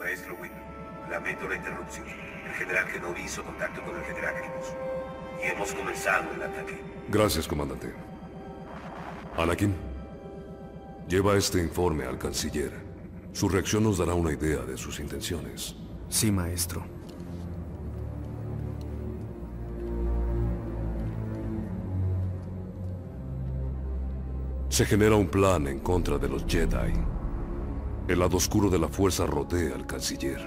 Maestro Wynn, lamento la interrupción. El general Kenobi hizo contacto con el general Grievous. Y hemos comenzado el ataque. Gracias, comandante. Anakin, lleva este informe al canciller. Su reacción nos dará una idea de sus intenciones. Sí, maestro. Se genera un plan en contra de los Jedi. El lado oscuro de la fuerza rodea al canciller.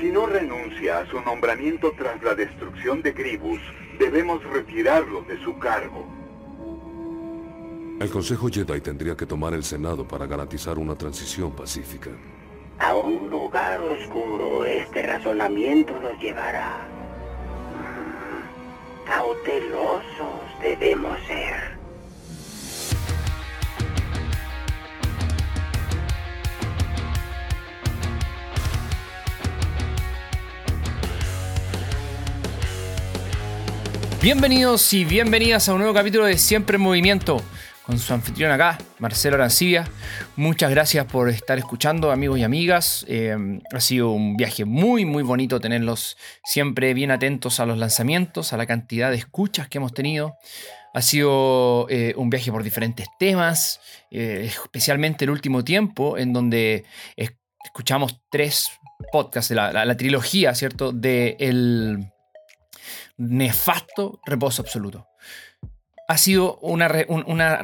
Si no renuncia a su nombramiento tras la destrucción de Grievous, debemos retirarlo de su cargo. El Consejo Jedi tendría que tomar el Senado para garantizar una transición pacífica. A un lugar oscuro este razonamiento nos llevará. Cautelosos debemos ser. Bienvenidos y bienvenidas a un nuevo capítulo de Siempre en Movimiento con su anfitrión acá, Marcelo Arancibia. Muchas gracias por estar escuchando, amigos y amigas. Eh, ha sido un viaje muy, muy bonito tenerlos siempre bien atentos a los lanzamientos, a la cantidad de escuchas que hemos tenido. Ha sido eh, un viaje por diferentes temas, eh, especialmente el último tiempo, en donde escuchamos tres podcasts la, la trilogía, ¿cierto? De el nefasto reposo absoluto. Ha sido una... una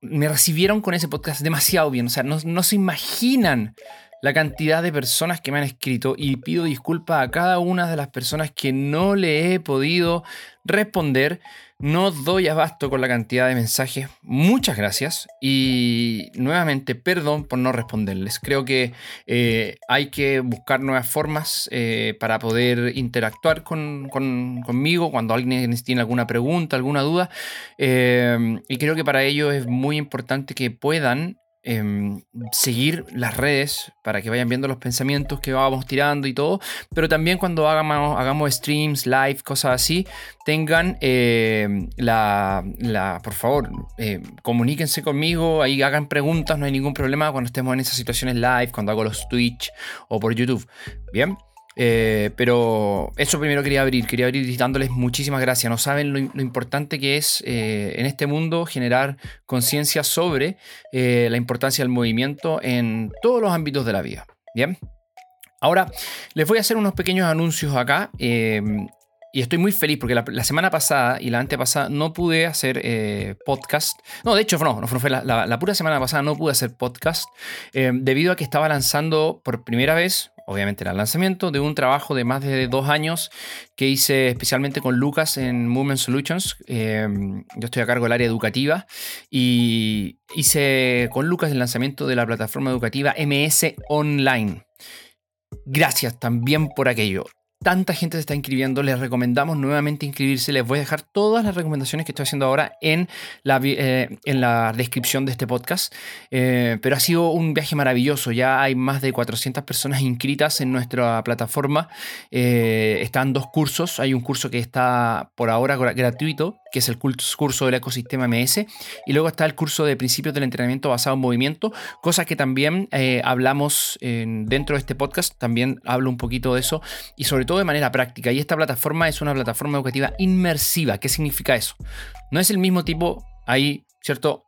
me recibieron con ese podcast demasiado bien. O sea, no, no se imaginan la cantidad de personas que me han escrito y pido disculpas a cada una de las personas que no le he podido responder. No doy abasto con la cantidad de mensajes. Muchas gracias y nuevamente perdón por no responderles. Creo que eh, hay que buscar nuevas formas eh, para poder interactuar con, conmigo cuando alguien tiene alguna pregunta, alguna duda. Eh, y creo que para ello es muy importante que puedan Em, seguir las redes para que vayan viendo los pensamientos que vamos tirando y todo, pero también cuando hagamos, hagamos streams, live, cosas así, tengan em, la, la, por favor, eh, comuníquense conmigo, ahí hagan preguntas, no hay ningún problema cuando estemos en esas situaciones live, cuando hago los Twitch o por YouTube. Bien. Eh, pero eso primero quería abrir, quería abrir dándoles muchísimas gracias. No saben lo, importante que es eh, en este mundo generar conciencia sobre eh, la importancia del movimiento en todos los ámbitos de la vida. Bien. Ahora les voy a hacer unos pequeños anuncios acá. y estoy muy feliz porque la, semana pasada y la antepasada no pude hacer podcast. No, de hecho, no, no fue la, la, pura semana pasada no pude hacer podcast debido a que estaba lanzando por primera vez obviamente era el lanzamiento de un trabajo de más de dos años que hice especialmente con Lucas en Movement Solutions. Em, yo estoy a cargo del área educativa y hice con Lucas el lanzamiento de la plataforma educativa MS Online. Gracias también por aquello tanta gente se está inscribiendo, les recomendamos nuevamente inscribirse. Les voy a dejar todas las recomendaciones que estoy haciendo ahora en la, eh, en la descripción de este podcast. Eh, pero ha sido un viaje maravilloso. Ya hay más de 400 personas inscritas en nuestra plataforma. Eh, están dos cursos. Hay un curso que está por ahora gratuito, que es el curso del ecosistema MS. Y luego está el curso de principios del entrenamiento basado en movimiento, cosas que también hablamos dentro de este podcast. También hablo un poquito de eso. Y sobre todo de manera práctica. Y esta plataforma es una plataforma educativa inmersiva. ¿Qué significa eso? No es el mismo tipo ahí, ¿cierto?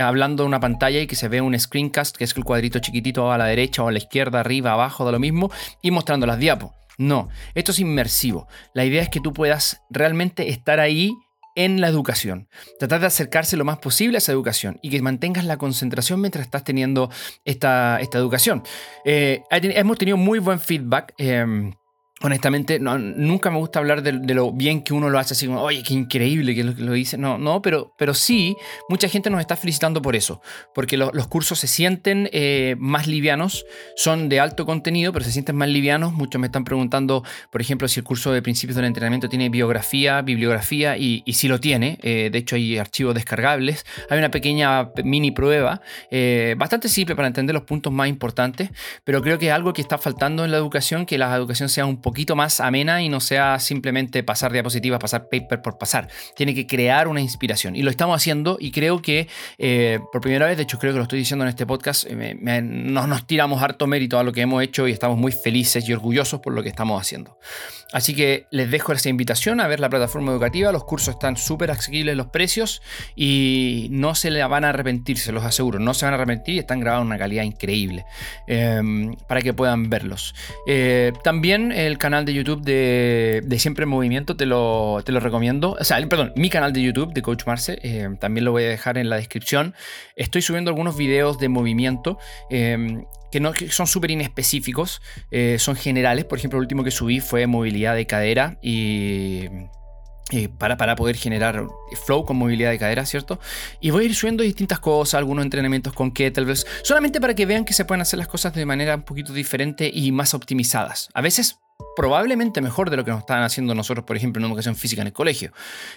Hablando en una pantalla y que se ve un screencast, que es el cuadrito chiquitito a la derecha o a la izquierda, arriba, abajo, de lo mismo, y mostrando las diapos. No, esto es inmersivo. La idea es que tú puedas realmente estar ahí en la educación. Tratar de acercarse lo más posible a esa educación y que mantengas la concentración mientras estás teniendo esta, esta educación. Eh, hemos tenido muy buen feedback. Em, honestamente, no, nunca me gusta hablar de, lo bien que uno lo hace, así como, oye, qué increíble que lo, lo dice. No, no, pero, pero sí, mucha gente nos está felicitando por eso, porque los cursos se sienten eh, más livianos, son de alto contenido, pero se sienten más livianos. Muchos me están preguntando, por ejemplo, si el curso de principios del entrenamiento tiene biografía, bibliografía, y, y sí lo tiene. Eh, de hecho, hay archivos descargables. Hay una pequeña mini prueba, eh, bastante simple para entender los puntos más importantes, pero creo que es algo que está faltando en la educación, que la educación sea un poco poquito más amena y no sea simplemente pasar diapositivas, pasar paper por pasar. Tiene que crear una inspiración. Y lo estamos haciendo y creo que eh, por primera vez, de hecho creo que lo estoy diciendo en este podcast, eh, nos tiramos harto mérito a lo que hemos hecho y estamos muy felices y orgullosos por lo que estamos haciendo. Así que les dejo esa invitación a ver la plataforma educativa. Los cursos están súper asequibles los precios y no se le van a arrepentir, se los aseguro. No se van a arrepentir y están grabados en una calidad increíble em, para que puedan verlos. Eh, también el canal de YouTube de, Siempre en Movimiento te lo, te lo, recomiendo. O sea, perdón, mi canal de YouTube de Coach Marce em, también lo voy a dejar en la descripción. Estoy subiendo algunos videos de movimiento. Em, que, no, son súper inespecíficos, eh, son generales. Por ejemplo, el último que subí fue movilidad de cadera y para, para, poder generar flow con movilidad de cadera, ¿cierto? Y voy a ir subiendo distintas cosas, algunos entrenamientos con kettlebells, solamente para que vean que se pueden hacer las cosas de manera un poquito diferente y más optimizadas. A veces probablemente mejor de lo que nos estaban haciendo nosotros, por ejemplo, en educación física en el colegio.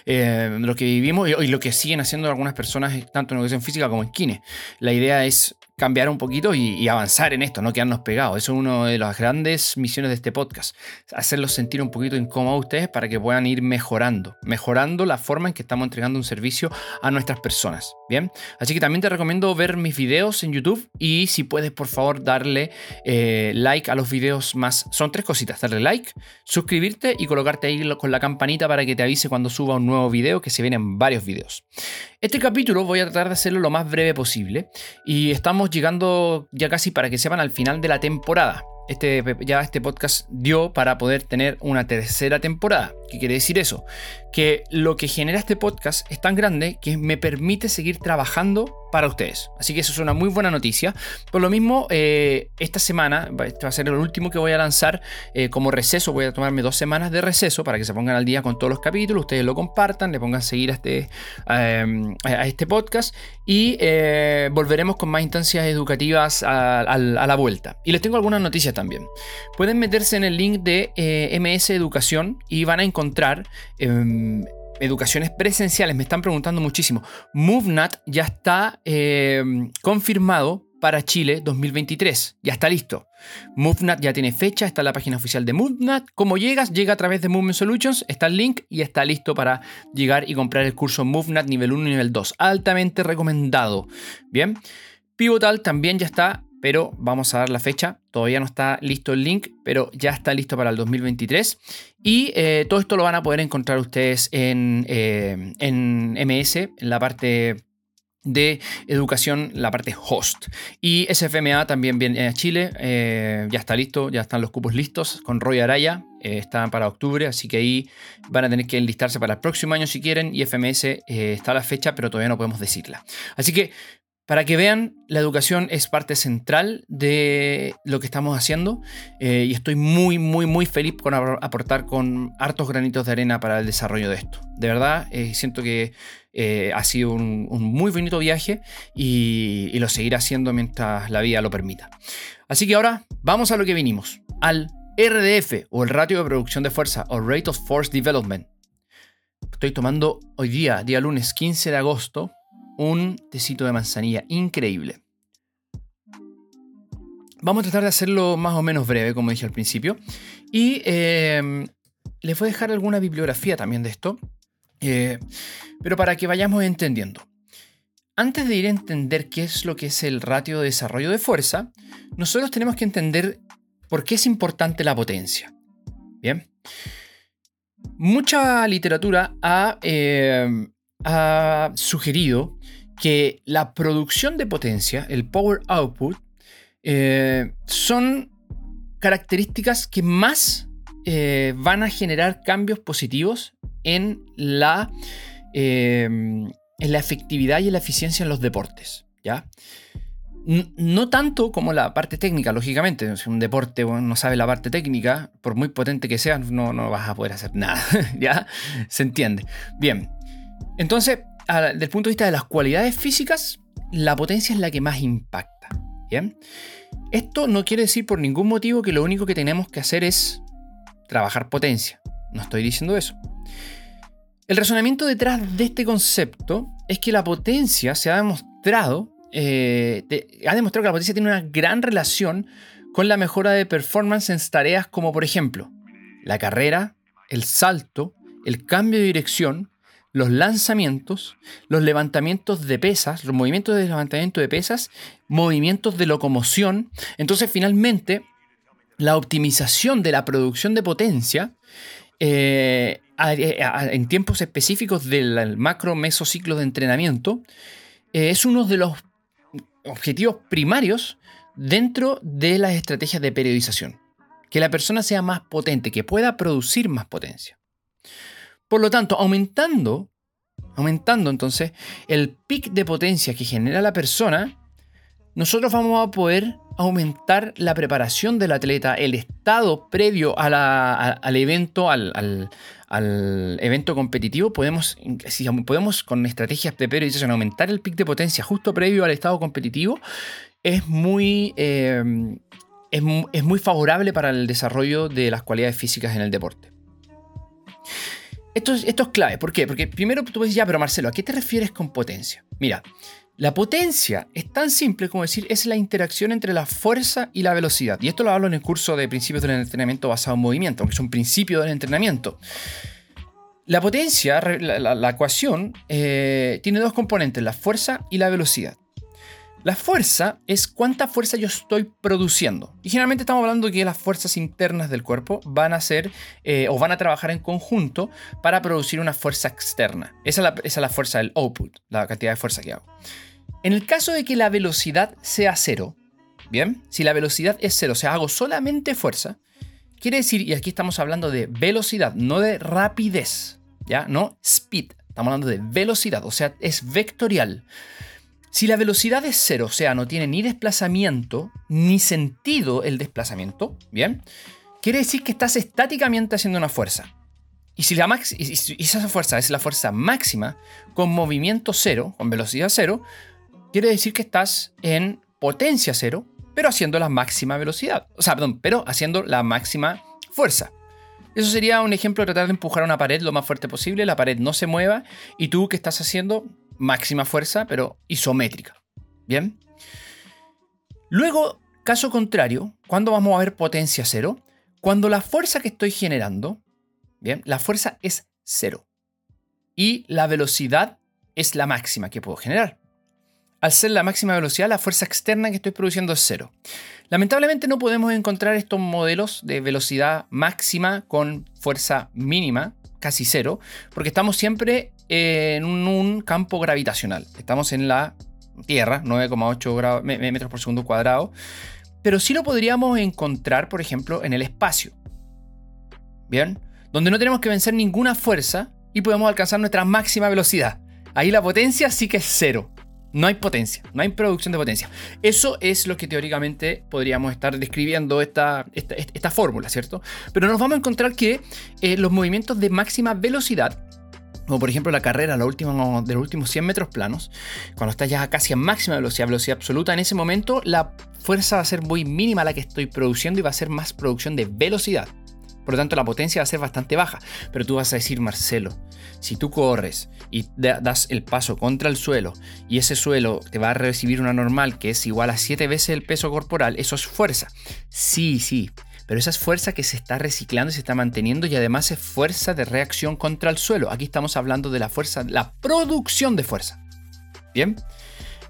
Eh, lo que vivimos y, lo que siguen haciendo algunas personas, tanto en educación física como en kine. La idea es cambiar un poquito y, avanzar en esto, no quedarnos pegados. Eso es una de las grandes misiones de este podcast. Hacerlos sentir un poquito incómodos a ustedes para que puedan ir mejorando, mejorando la forma en que estamos entregando un servicio a nuestras personas. Bien, así que también te recomiendo ver mis videos en YouTube y si puedes, por favor, darle eh, like a los videos más. Son tres cositas: darle like, suscribirte y colocarte ahí con la campanita para que te avise cuando suba un nuevo video, que se vienen varios videos. Este capítulo voy a tratar de hacerlo lo más breve posible y estamos llegando ya casi para que sepan al final de la temporada. Este, ya este podcast dio para poder tener una tercera temporada. ¿Qué quiere decir eso? Que lo que genera este podcast es tan grande que me permite seguir trabajando para ustedes. Así que eso es una muy buena noticia. Por lo mismo, eh, esta semana, este va a ser el último que voy a lanzar eh, como receso. Voy a tomarme dos semanas de receso para que se pongan al día con todos los capítulos. Ustedes lo compartan, le pongan a seguir a este, em, a este podcast y eh, volveremos con más instancias educativas a, a, la vuelta. Y les tengo algunas noticias también. Pueden meterse en el link de MS Educación y van a encontrar encontrar em, educaciones presenciales. Me están preguntando muchísimo. MoveNat ya está em, confirmado para Chile 2023. Ya está listo. MoveNat ya tiene fecha, está en la página oficial de MoveNat. ¿Cómo llegas? Llega a través de Movement Solutions, está el link y está listo para llegar y comprar el curso MoveNat nivel 1 y nivel 2. Altamente recomendado. Bien. Pivotal también ya está pero vamos a dar la fecha. Todavía no está listo el link, pero ya está listo para el 2023. Y eh, todo esto lo van a poder encontrar ustedes en, eh, en MS, en la parte de educación, la parte host. Y SFMA también viene a Chile, eh, ya está listo, ya están los cupos listos con Roy Araya, están para octubre, así que ahí van a tener que enlistarse para el próximo año si quieren. Y FMS está la fecha, pero todavía no podemos decirla. Así que para que vean, la educación es parte central de lo que estamos haciendo eh, y estoy muy, muy, muy feliz con aportar con hartos granitos de arena para el desarrollo de esto. De verdad, eh, siento que eh, ha sido un, muy bonito viaje y, y lo seguiré haciendo mientras la vida lo permita. Así que ahora vamos a lo que vinimos, al RDF o el ratio de producción de fuerza o Rate of Force Development. Estoy tomando hoy día, día lunes 15 de agosto, un tecito de manzanilla increíble. Vamos a tratar de hacerlo más o menos breve, como dije al principio. Y eh, les voy a dejar alguna bibliografía también de esto. Eh, pero para que vayamos entendiendo. Antes de ir a entender qué es lo que es el ratio de desarrollo de fuerza, nosotros tenemos que entender por qué es importante la potencia. Bien. Mucha literatura ha, eh, ha sugerido que la producción de potencia, el power output, eh, son características que más eh, van a generar cambios positivos en la, eh, en la efectividad y en la eficiencia en los deportes. ¿ya? No tanto como la parte técnica, lógicamente. Si un deporte no sabe la parte técnica, por muy potente que sea, no, no vas a poder hacer nada. ¿Ya? Se entiende. Bien. Entonces, desde el punto de vista de las cualidades físicas, la potencia es la que más impacta. ¿Bien? Esto no quiere decir por ningún motivo que lo único que tenemos que hacer es trabajar potencia. No estoy diciendo eso. El razonamiento detrás de este concepto es que la potencia se ha demostrado, eh, ha demostrado que la potencia tiene una gran relación con la mejora de performance en tareas como por ejemplo la carrera, el salto, el cambio de dirección, los lanzamientos, los levantamientos de pesas, los movimientos de levantamiento de pesas, movimientos de locomoción. Entonces, finalmente, la optimización de la producción de potencia eh, en tiempos específicos del macro mesociclo de entrenamiento eh, es uno de los objetivos primarios dentro de las estrategias de periodización. Que la persona sea más potente, que pueda producir más potencia. Por lo tanto, aumentando, aumentando entonces el pic de potencia que genera la persona, nosotros vamos a poder aumentar la preparación del atleta, el estado previo al evento, al, evento competitivo. Podemos, si podemos con estrategias de periodización aumentar el pic de potencia justo previo al estado competitivo, es muy, eh, es, es muy favorable para el desarrollo de las cualidades físicas en el deporte. Esto es, esto es, clave. ¿Por qué? Porque primero tú ves ya, pero Marcelo, ¿a qué te refieres con potencia? Mira, la potencia es tan simple como decir, es la interacción entre la fuerza y la velocidad. Y esto lo hablo en el curso de principios del entrenamiento basado en movimiento, que es un principio del entrenamiento. La potencia, la, ecuación, eh, tiene dos componentes, la fuerza y la velocidad. La fuerza es cuánta fuerza yo estoy produciendo. Y generalmente estamos hablando que las fuerzas internas del cuerpo van a ser eh, o van a trabajar en conjunto para producir una fuerza externa. Esa esa es la fuerza del output, la cantidad de fuerza que hago. En el caso de que la velocidad sea cero, bien, si la velocidad es cero, o sea, hago solamente fuerza, quiere decir, y aquí estamos hablando de velocidad, no de rapidez, ¿ya? No speed, estamos hablando de velocidad, o sea, es vectorial. Si la velocidad es cero, o sea, no tiene ni desplazamiento, ni sentido el desplazamiento, ¿bien? Quiere decir que estás estáticamente haciendo una fuerza. Y si, la y si esa fuerza es la fuerza máxima, con movimiento cero, con velocidad cero, quiere decir que estás en potencia cero, pero haciendo la máxima velocidad. O sea, perdón, pero haciendo la máxima fuerza. Eso sería un ejemplo de tratar de empujar una pared lo más fuerte posible, la pared no se mueva y tú que estás haciendo máxima fuerza, pero isométrica. ¿Bien? Luego, caso contrario, ¿cuándo vamos a ver potencia cero? Cuando la fuerza que estoy generando, ¿bien? La fuerza es cero. Y la velocidad es la máxima que puedo generar al ser la máxima velocidad, la fuerza externa que estoy produciendo es cero. Lamentablemente no podemos encontrar estos modelos de velocidad máxima con fuerza mínima, casi cero, porque estamos siempre en un campo gravitacional. Estamos en la Tierra, 9,8 metros por segundo cuadrado, pero sí lo podríamos encontrar, por ejemplo, en el espacio. ¿Bien? Donde no tenemos que vencer ninguna fuerza y podemos alcanzar nuestra máxima velocidad. Ahí la potencia sí que es cero. No hay potencia, no hay producción de potencia. Eso es lo que teóricamente podríamos estar describiendo esta, esta, fórmula, ¿cierto? Pero nos vamos a encontrar que eh, los movimientos de máxima velocidad, como por ejemplo la carrera de los últimos 100 metros planos, cuando estás ya casi a máxima velocidad, velocidad absoluta, en ese momento la fuerza va a ser muy mínima la que estoy produciendo y va a ser más producción de velocidad. Por lo tanto, la potencia va a ser bastante baja. Pero tú vas a decir, Marcelo, si tú corres y das el paso contra el suelo y ese suelo te va a recibir una normal que es igual a 7 veces el peso corporal, eso es fuerza. Sí, sí. Pero esa es fuerza que se está reciclando y se está manteniendo y además es fuerza de reacción contra el suelo. Aquí estamos hablando de la fuerza, la producción de fuerza. Bien.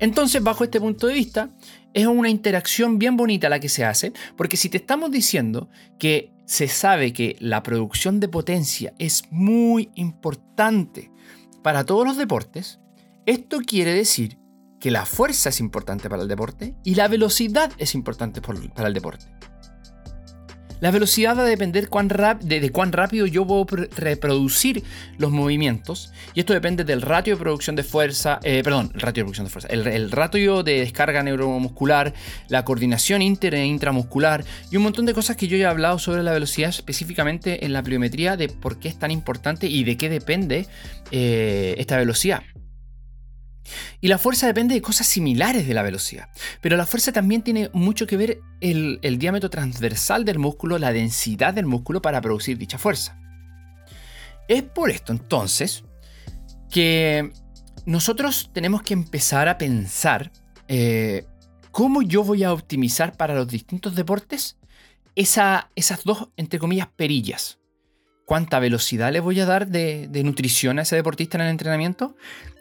Entonces, bajo este punto de vista, es una interacción bien bonita la que se hace, porque si te estamos diciendo que se sabe que la producción de potencia es muy importante para todos los deportes, esto quiere decir que la fuerza es importante para el deporte y la velocidad es importante para el deporte. La velocidad va a depender de, cuán rápido yo puedo reproducir los movimientos. Y esto depende del ratio de producción de fuerza, eh, perdón, el ratio de producción de fuerza, el, ratio de descarga neuromuscular, la coordinación inter e intramuscular y un montón de cosas que yo ya he hablado sobre la velocidad específicamente en la pliometría de por qué es tan importante y de qué depende eh, esta velocidad. Y la fuerza depende de cosas similares de la velocidad. Pero la fuerza también tiene mucho que ver el, el diámetro transversal del músculo, la densidad del músculo para producir dicha fuerza. Es por esto entonces que nosotros tenemos que empezar a pensar eh, cómo yo voy a optimizar para los distintos deportes esas dos, entre comillas, perillas. cuánta velocidad le voy a dar de nutrición a ese deportista en el entrenamiento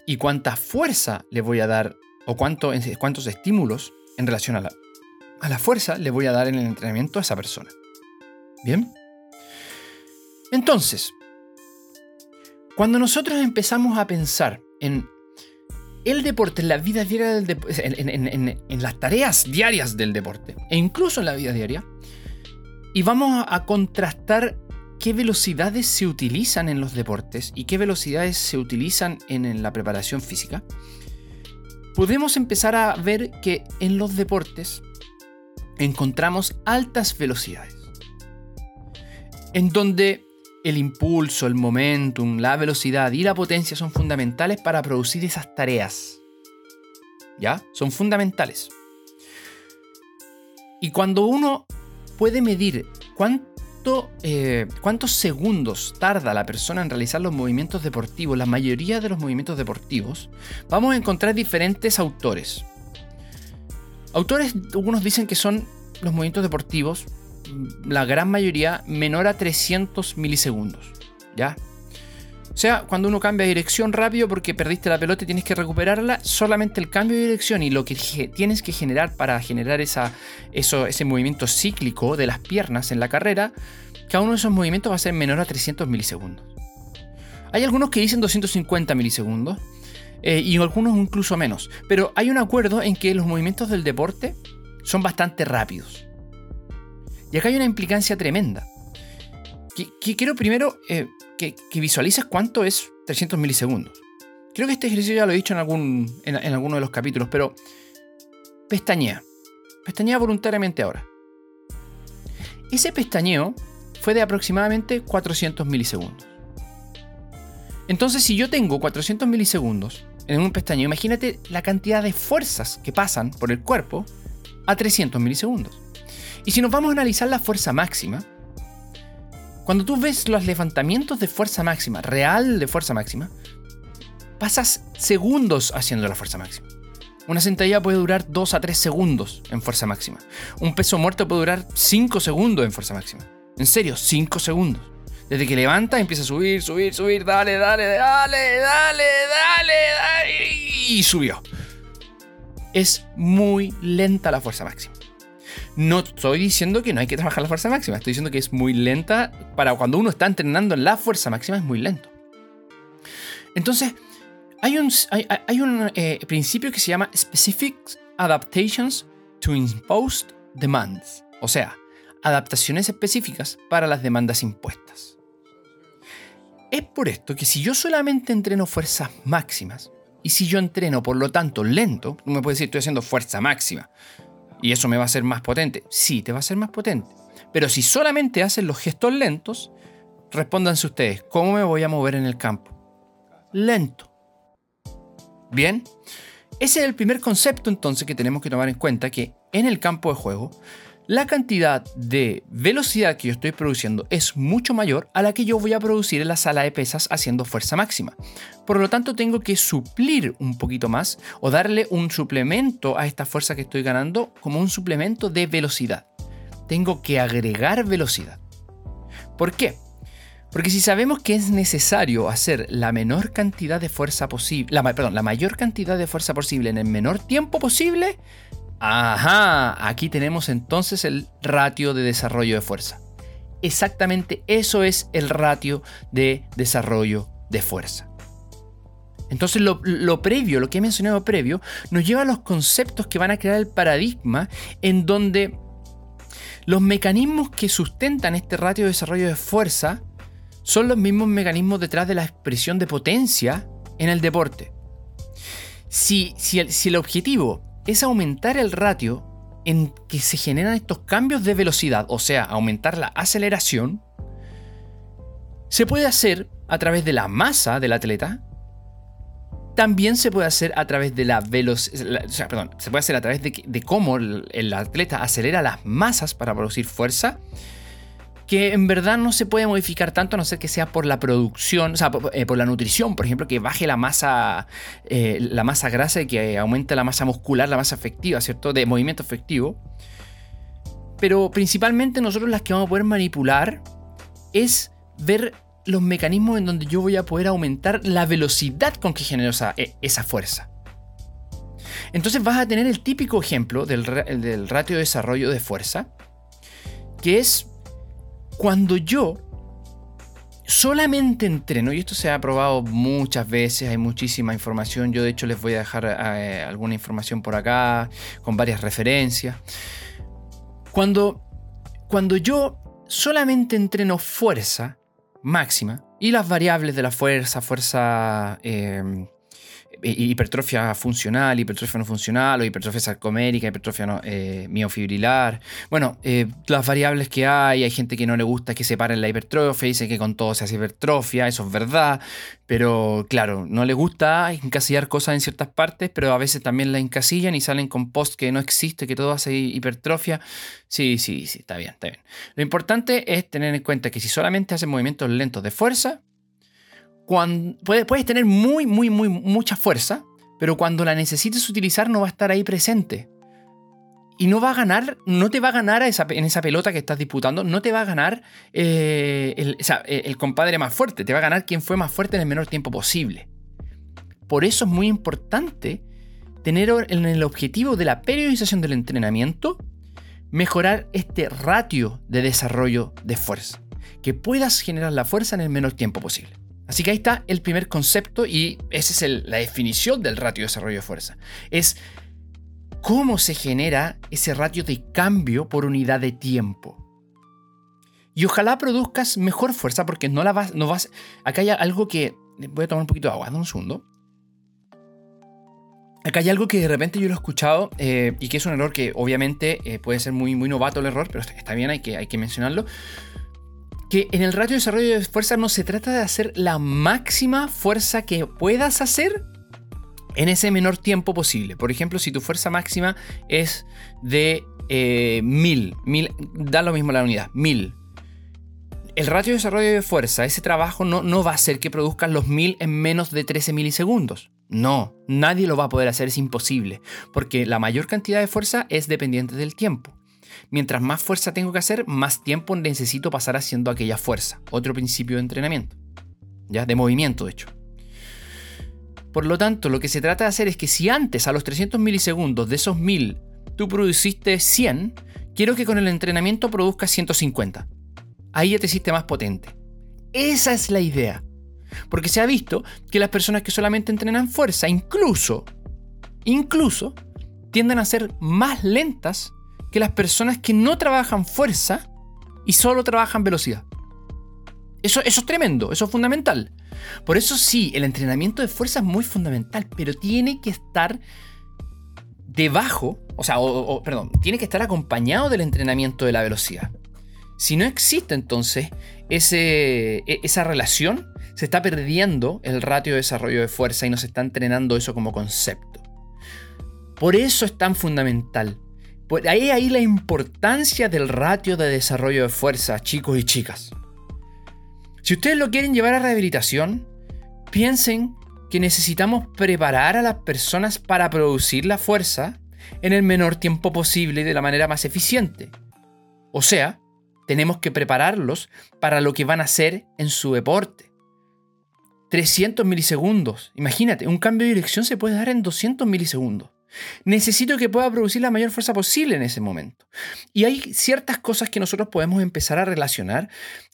y cuánta fuerza le voy a dar o cuánto, cuántos estímulos en relación a la, a la fuerza le voy a dar en el entrenamiento a esa persona. Bien. Entonces, cuando nosotros empezamos a pensar en el deporte, en la vida diaria del deporte, en, las tareas diarias del deporte, e incluso en la vida diaria, y vamos a contrastar qué velocidades se utilizan en los deportes y qué velocidades se utilizan en la preparación física, podemos empezar a ver que en los deportes encontramos altas velocidades, en donde el impulso, el momentum, la velocidad y la potencia son fundamentales para producir esas tareas. ¿Ya? Son fundamentales. Y cuando uno puede medir cuánto, eh, cuántos segundos tarda la persona en realizar los movimientos deportivos, la mayoría de los movimientos deportivos, vamos a encontrar diferentes autores. Autores, algunos dicen que son los movimientos deportivos la gran mayoría menor a 300 milisegundos. ¿Ya? O sea, cuando uno cambia de dirección rápido porque perdiste la pelota y tienes que recuperarla, solamente el cambio de dirección y lo que tienes que generar para generar esa, eso, ese movimiento cíclico de las piernas en la carrera, cada uno de esos movimientos va a ser menor a 300 milisegundos. Hay algunos que dicen 250 milisegundos eh, y algunos incluso menos, pero hay un acuerdo en que los movimientos del deporte son bastante rápidos. Y acá hay una implicancia tremenda. Que, quiero primero eh, que, visualices cuánto es 300 milisegundos. Creo que este ejercicio ya lo he dicho en, algún, en, alguno de los capítulos, pero pestañea. Pestañea voluntariamente ahora. Ese pestañeo fue de aproximadamente 400 milisegundos. Entonces, si yo tengo 400 milisegundos en un pestañeo, imagínate la cantidad de fuerzas que pasan por el cuerpo a 300 milisegundos. Y si nos vamos a analizar la fuerza máxima, cuando tú ves los levantamientos de fuerza máxima, real de fuerza máxima, pasas segundos haciendo la fuerza máxima. Una sentadilla puede durar 2 a 3 segundos en fuerza máxima. Un peso muerto puede durar 5 segundos en fuerza máxima. En serio, 5 segundos. Desde que levanta empieza a subir, subir, subir, dale, dale, dale, dale, dale, dale. Y subió. Es muy lenta la fuerza máxima. No estoy diciendo que no hay que trabajar la fuerza máxima, estoy diciendo que es muy lenta. Para cuando uno está entrenando en la fuerza máxima es muy lento. Entonces, hay un, hay, un eh, principio que se llama Specific Adaptations to Imposed Demands. O sea, adaptaciones específicas para las demandas impuestas. Es por esto que si yo solamente entreno fuerzas máximas, y si yo entreno por lo tanto lento, no me puedes decir estoy haciendo fuerza máxima, y eso me va a hacer más potente. Sí, te va a hacer más potente. Pero si solamente hacen los gestos lentos, respóndanse ustedes, ¿cómo me voy a mover en el campo? Lento. Bien, ese es el primer concepto entonces que tenemos que tomar en cuenta, que en el campo de juego la cantidad de velocidad que yo estoy produciendo es mucho mayor a la que yo voy a producir en la sala de pesas haciendo fuerza máxima. Por lo tanto, tengo que suplir un poquito más o darle un suplemento a esta fuerza que estoy ganando como un suplemento de velocidad. Tengo que agregar velocidad. ¿Por qué? Porque si sabemos que es necesario hacer la menor cantidad de fuerza posible, la, perdón, la mayor cantidad de fuerza posible en el menor tiempo posible, Ajá, aquí tenemos entonces el ratio de desarrollo de fuerza. Exactamente eso es el ratio de desarrollo de fuerza. Entonces lo, previo, lo que he mencionado previo, nos lleva a los conceptos que van a crear el paradigma en donde los mecanismos que sustentan este ratio de desarrollo de fuerza son los mismos mecanismos detrás de la expresión de potencia en el deporte. Si, si, si el objetivo es aumentar el ratio en que se generan estos cambios de velocidad, o sea, aumentar la aceleración, se puede hacer a través de la masa del atleta, también se puede hacer a través de la velocidad, o sea, perdón, se puede hacer a través de, de cómo el atleta acelera las masas para producir fuerza, que en verdad no se puede modificar tanto a no ser que sea por la producción, o sea, por, eh, la nutrición, por ejemplo, que baje la masa, eh, la masa grasa y que aumente la masa muscular, la masa efectiva, ¿cierto? De movimiento efectivo. Pero principalmente nosotros las que vamos a poder manipular es ver los mecanismos en donde yo voy a poder aumentar la velocidad con que genero esa, e, esa fuerza. Entonces vas a tener el típico ejemplo del, del ratio de desarrollo de fuerza, que es cuando yo solamente entreno, y esto se ha probado muchas veces, hay muchísima información, yo de hecho les voy a dejar eh, alguna información por acá, con varias referencias. Cuando, cuando yo solamente entreno fuerza máxima, y las variables de la fuerza, fuerza eh, hipertrofia funcional, hipertrofia no funcional, o hipertrofia sarcomérica, hipertrofia eh, miofibrilar. Bueno, eh, las variables que hay, hay gente que no le gusta que separen la hipertrofia, dice que con todo se hace hipertrofia, eso es verdad, pero claro, no le gusta encasillar cosas en ciertas partes, pero a veces también la encasillan y salen con post que no existe, que todo hace hipertrofia. Sí, sí, sí, está bien, está bien. Lo importante es tener en cuenta que si solamente hacen movimientos lentos de fuerza, puedes, tener muy, muy, muy, mucha fuerza, pero cuando la necesites utilizar no va a estar ahí presente. Y no va a ganar, no te va a ganar en esa pelota que estás disputando, no te va a ganar eh, el, el compadre más fuerte, te va a ganar quien fue más fuerte en el menor tiempo posible. Por eso es muy importante tener en el objetivo de la periodización del entrenamiento mejorar este ratio de desarrollo de fuerza, que puedas generar la fuerza en el menor tiempo posible. Así que ahí está el primer concepto y esa es la definición del ratio de desarrollo de fuerza. Es cómo se genera ese ratio de cambio por unidad de tiempo. Y ojalá produzcas mejor fuerza porque no la vas, no vas. Acá hay algo que voy a tomar un poquito de agua, dame un segundo. Acá hay algo que de repente yo lo he escuchado eh, y que es un error que obviamente eh, puede ser muy, muy novato el error, pero está bien, hay que, hay que mencionarlo que en el ratio de desarrollo de fuerza no se trata de hacer la máxima fuerza que puedas hacer en ese menor tiempo posible. Por ejemplo, si tu fuerza máxima es de eh, 1000, da lo mismo la unidad, 1000. El ratio de desarrollo de fuerza, ese trabajo no, no va a hacer que produzcas los 1000 en menos de 13 milisegundos. No, nadie lo va a poder hacer, es imposible, porque la mayor cantidad de fuerza es dependiente del tiempo. Mientras más fuerza tengo que hacer, más tiempo necesito pasar haciendo aquella fuerza. Otro principio de entrenamiento. ¿Ya? De movimiento, de hecho. Por lo tanto, lo que se trata de hacer es que si antes a los 300 milisegundos de esos 1000 tú produciste 100, quiero que con el entrenamiento produzcas 150. Ahí ya te hiciste más potente. Esa es la idea. Porque se ha visto que las personas que solamente entrenan fuerza, incluso, incluso, tienden a ser más lentas que las personas que no trabajan fuerza y solo trabajan velocidad. Eso, eso es tremendo, eso es fundamental. Por eso sí, el entrenamiento de fuerza es muy fundamental, pero tiene que estar debajo, o sea, perdón, tiene que estar acompañado del entrenamiento de la velocidad. Si no existe entonces ese, e, esa relación, se está perdiendo el ratio de desarrollo de fuerza y no se está entrenando eso como concepto. Por eso es tan fundamental pues ahí ahí la importancia del ratio de desarrollo de fuerza, chicos y chicas. Si ustedes lo quieren llevar a rehabilitación, piensen que necesitamos preparar a las personas para producir la fuerza en el menor tiempo posible y de la manera más eficiente. O sea, tenemos que prepararlos para lo que van a hacer en su deporte. 300 milisegundos. Imagínate, un cambio de dirección se puede dar en 200 milisegundos. Necesito que pueda producir la mayor fuerza posible en ese momento. Y hay ciertas cosas que nosotros podemos empezar a relacionar,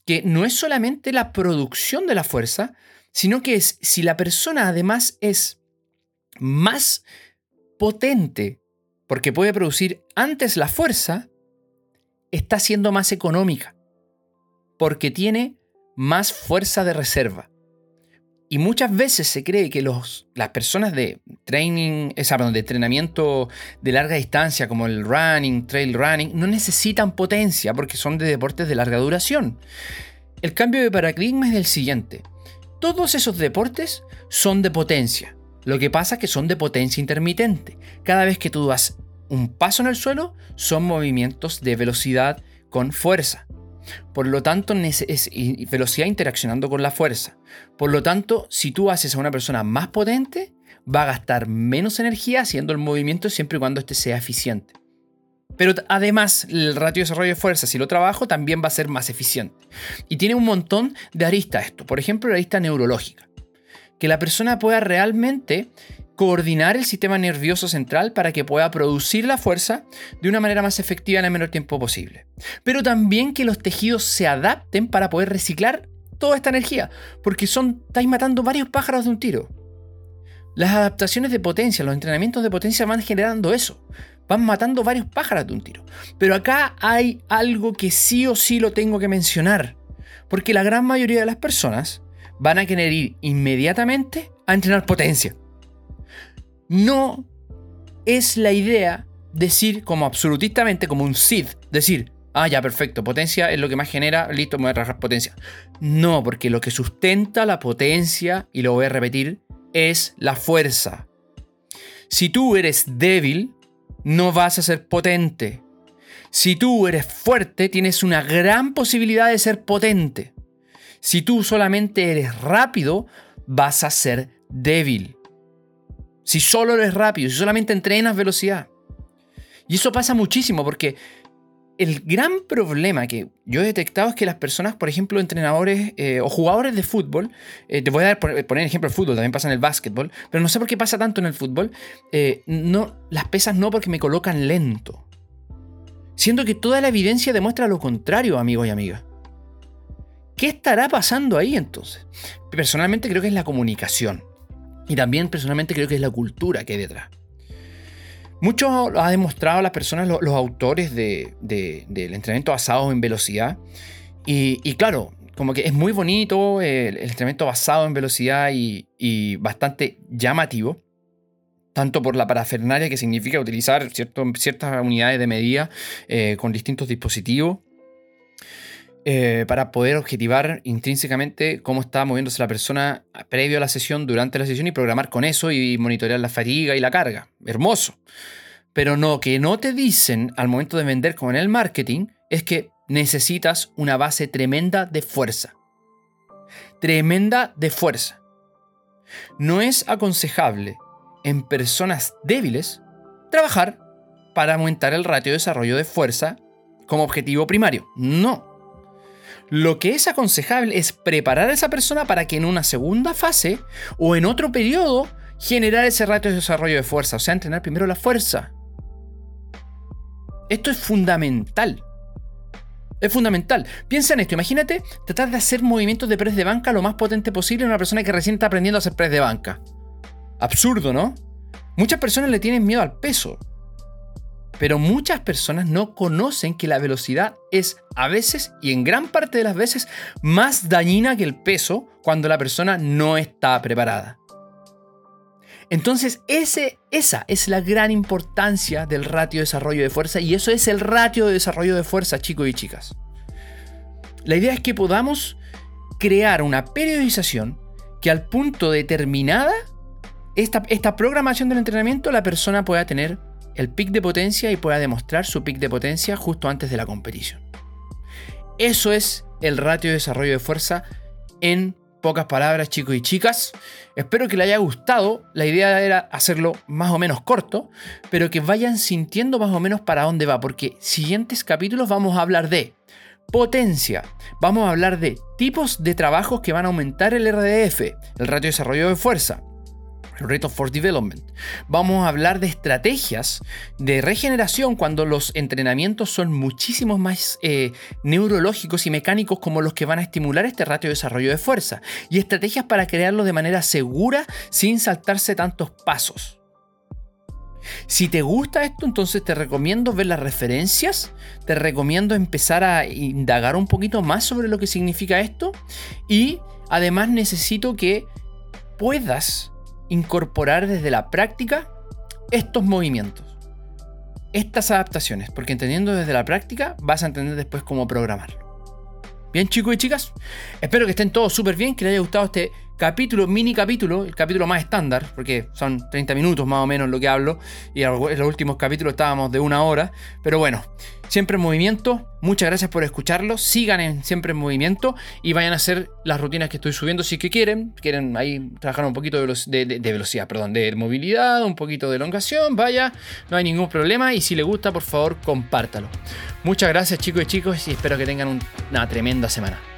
que no es solamente la producción de la fuerza, sino que es si la persona además es más potente, porque puede producir antes la fuerza, está siendo más económica, porque tiene más fuerza de reserva. Y muchas veces se cree que los, las personas de training, esa, de entrenamiento de larga distancia, como el running, trail running, no necesitan potencia porque son de deportes de larga duración. El cambio de paradigma es el siguiente. Todos esos deportes son de potencia. Lo que pasa es que son de potencia intermitente. Cada vez que tú das un paso en el suelo, son movimientos de velocidad con fuerza. Por lo tanto, velocidad interaccionando con la fuerza. Por lo tanto, si tú haces a una persona más potente, va a gastar menos energía haciendo el movimiento siempre y cuando este sea eficiente. Pero además, el ratio de desarrollo de fuerza, si lo trabajo, también va a ser más eficiente. Y tiene un montón de aristas esto. Por ejemplo, la arista neurológica. Que la persona pueda realmente coordinar el sistema nervioso central para que pueda producir la fuerza de una manera más efectiva en el menor tiempo posible. Pero también que los tejidos se adapten para poder reciclar toda esta energía, porque son estáis matando varios pájaros de un tiro. Las adaptaciones de potencia, los entrenamientos de potencia van generando eso. Van matando varios pájaros de un tiro. Pero acá hay algo que sí o sí lo tengo que mencionar. Porque la gran mayoría de las personas van a querer ir inmediatamente a entrenar potencia. No es la idea decir como absolutistamente, como un SID, decir, ah, ya, perfecto, potencia es lo que más genera, listo, me voy a trabajar potencia. No, porque lo que sustenta la potencia, y lo voy a repetir, es la fuerza. Si tú eres débil, no vas a ser potente. Si tú eres fuerte, tienes una gran posibilidad de ser potente. Si tú solamente eres rápido, vas a ser débil. Si solo eres rápido, si solamente entrenas velocidad. Y eso pasa muchísimo porque el gran problema que yo he detectado es que las personas, por ejemplo, entrenadores eh, o jugadores de fútbol, eh, te voy a dar, poner ejemplo el fútbol, también pasa en el básquetbol, pero no sé por qué pasa tanto en el fútbol, eh, no, las pesas no porque me colocan lento. Siendo que toda la evidencia demuestra lo contrario, amigos y amigas. ¿Qué estará pasando ahí entonces? Personalmente creo que es la comunicación. Y también personalmente creo que es la cultura que hay detrás. Mucho lo ha demostrado las personas, los, autores del entrenamiento basado en velocidad. Y, claro, como que es muy bonito el, entrenamiento basado en velocidad y, bastante llamativo. Tanto por la parafernalia que significa utilizar ciertas unidades de medida eh, con distintos dispositivos. Eh, para poder objetivar intrínsecamente cómo está moviéndose la persona previo a la sesión, durante la sesión y programar con eso y monitorear la fatiga y la carga. Hermoso. Pero no, que no te dicen al momento de vender como en el marketing es que necesitas una base tremenda de fuerza. Tremenda de fuerza. No es aconsejable en personas débiles trabajar para aumentar el ratio de desarrollo de fuerza como objetivo primario. No. Lo que es aconsejable es preparar a esa persona para que en una segunda fase o en otro periodo generar ese ratio de desarrollo de fuerza, o sea, entrenar primero la fuerza. Esto es fundamental. Es fundamental. Piensa en esto. Imagínate tratar de hacer movimientos de press de banca lo más potente posible en una persona que recién está aprendiendo a hacer press de banca. Absurdo, ¿no? Muchas personas le tienen miedo al peso. Pero muchas personas no conocen que la velocidad es a veces y en gran parte de las veces más dañina que el peso cuando la persona no está preparada. Entonces, ese, esa es la gran importancia del ratio de desarrollo de fuerza y eso es el ratio de desarrollo de fuerza, chicos y chicas. La idea es que podamos crear una periodización que al punto determinada, esta, esta programación del entrenamiento, la persona pueda tener el pic de potencia y pueda demostrar su pic de potencia justo antes de la competición. Eso es el ratio de desarrollo de fuerza en pocas palabras, chicos y chicas. Espero que les haya gustado. La idea era hacerlo más o menos corto, pero que vayan sintiendo más o menos para dónde va, porque siguientes capítulos vamos a hablar de potencia, vamos a hablar de tipos de trabajos que van a aumentar el RDF, el ratio de desarrollo de fuerza, Rate of Force Development. Vamos a hablar de estrategias de regeneración cuando los entrenamientos son muchísimo más eh, neurológicos y mecánicos como los que van a estimular este ratio de desarrollo de fuerza. Y estrategias para crearlo de manera segura sin saltarse tantos pasos. Si te gusta esto, entonces te recomiendo ver las referencias, te recomiendo empezar a indagar un poquito más sobre lo que significa esto y además necesito que puedas incorporar desde la práctica estos movimientos, estas adaptaciones, porque entendiendo desde la práctica vas a entender después cómo programarlo. Bien chicos y chicas, espero que estén todos súper bien, que les haya gustado este capítulo, mini capítulo, el capítulo más estándar, porque son 30 minutos más o menos lo que hablo, y en los últimos capítulos estábamos de una hora, pero bueno, siempre en movimiento, muchas gracias por escucharlo, sigan en siempre en movimiento y vayan a hacer las rutinas que estoy subiendo si que quieren, quieren ahí trabajar un poquito de, de velocidad, perdón, de movilidad, un poquito de elongación, vaya, no hay ningún problema y si les gusta, por favor, compártalo. Muchas gracias chicos y chicos y espero que tengan una tremenda semana.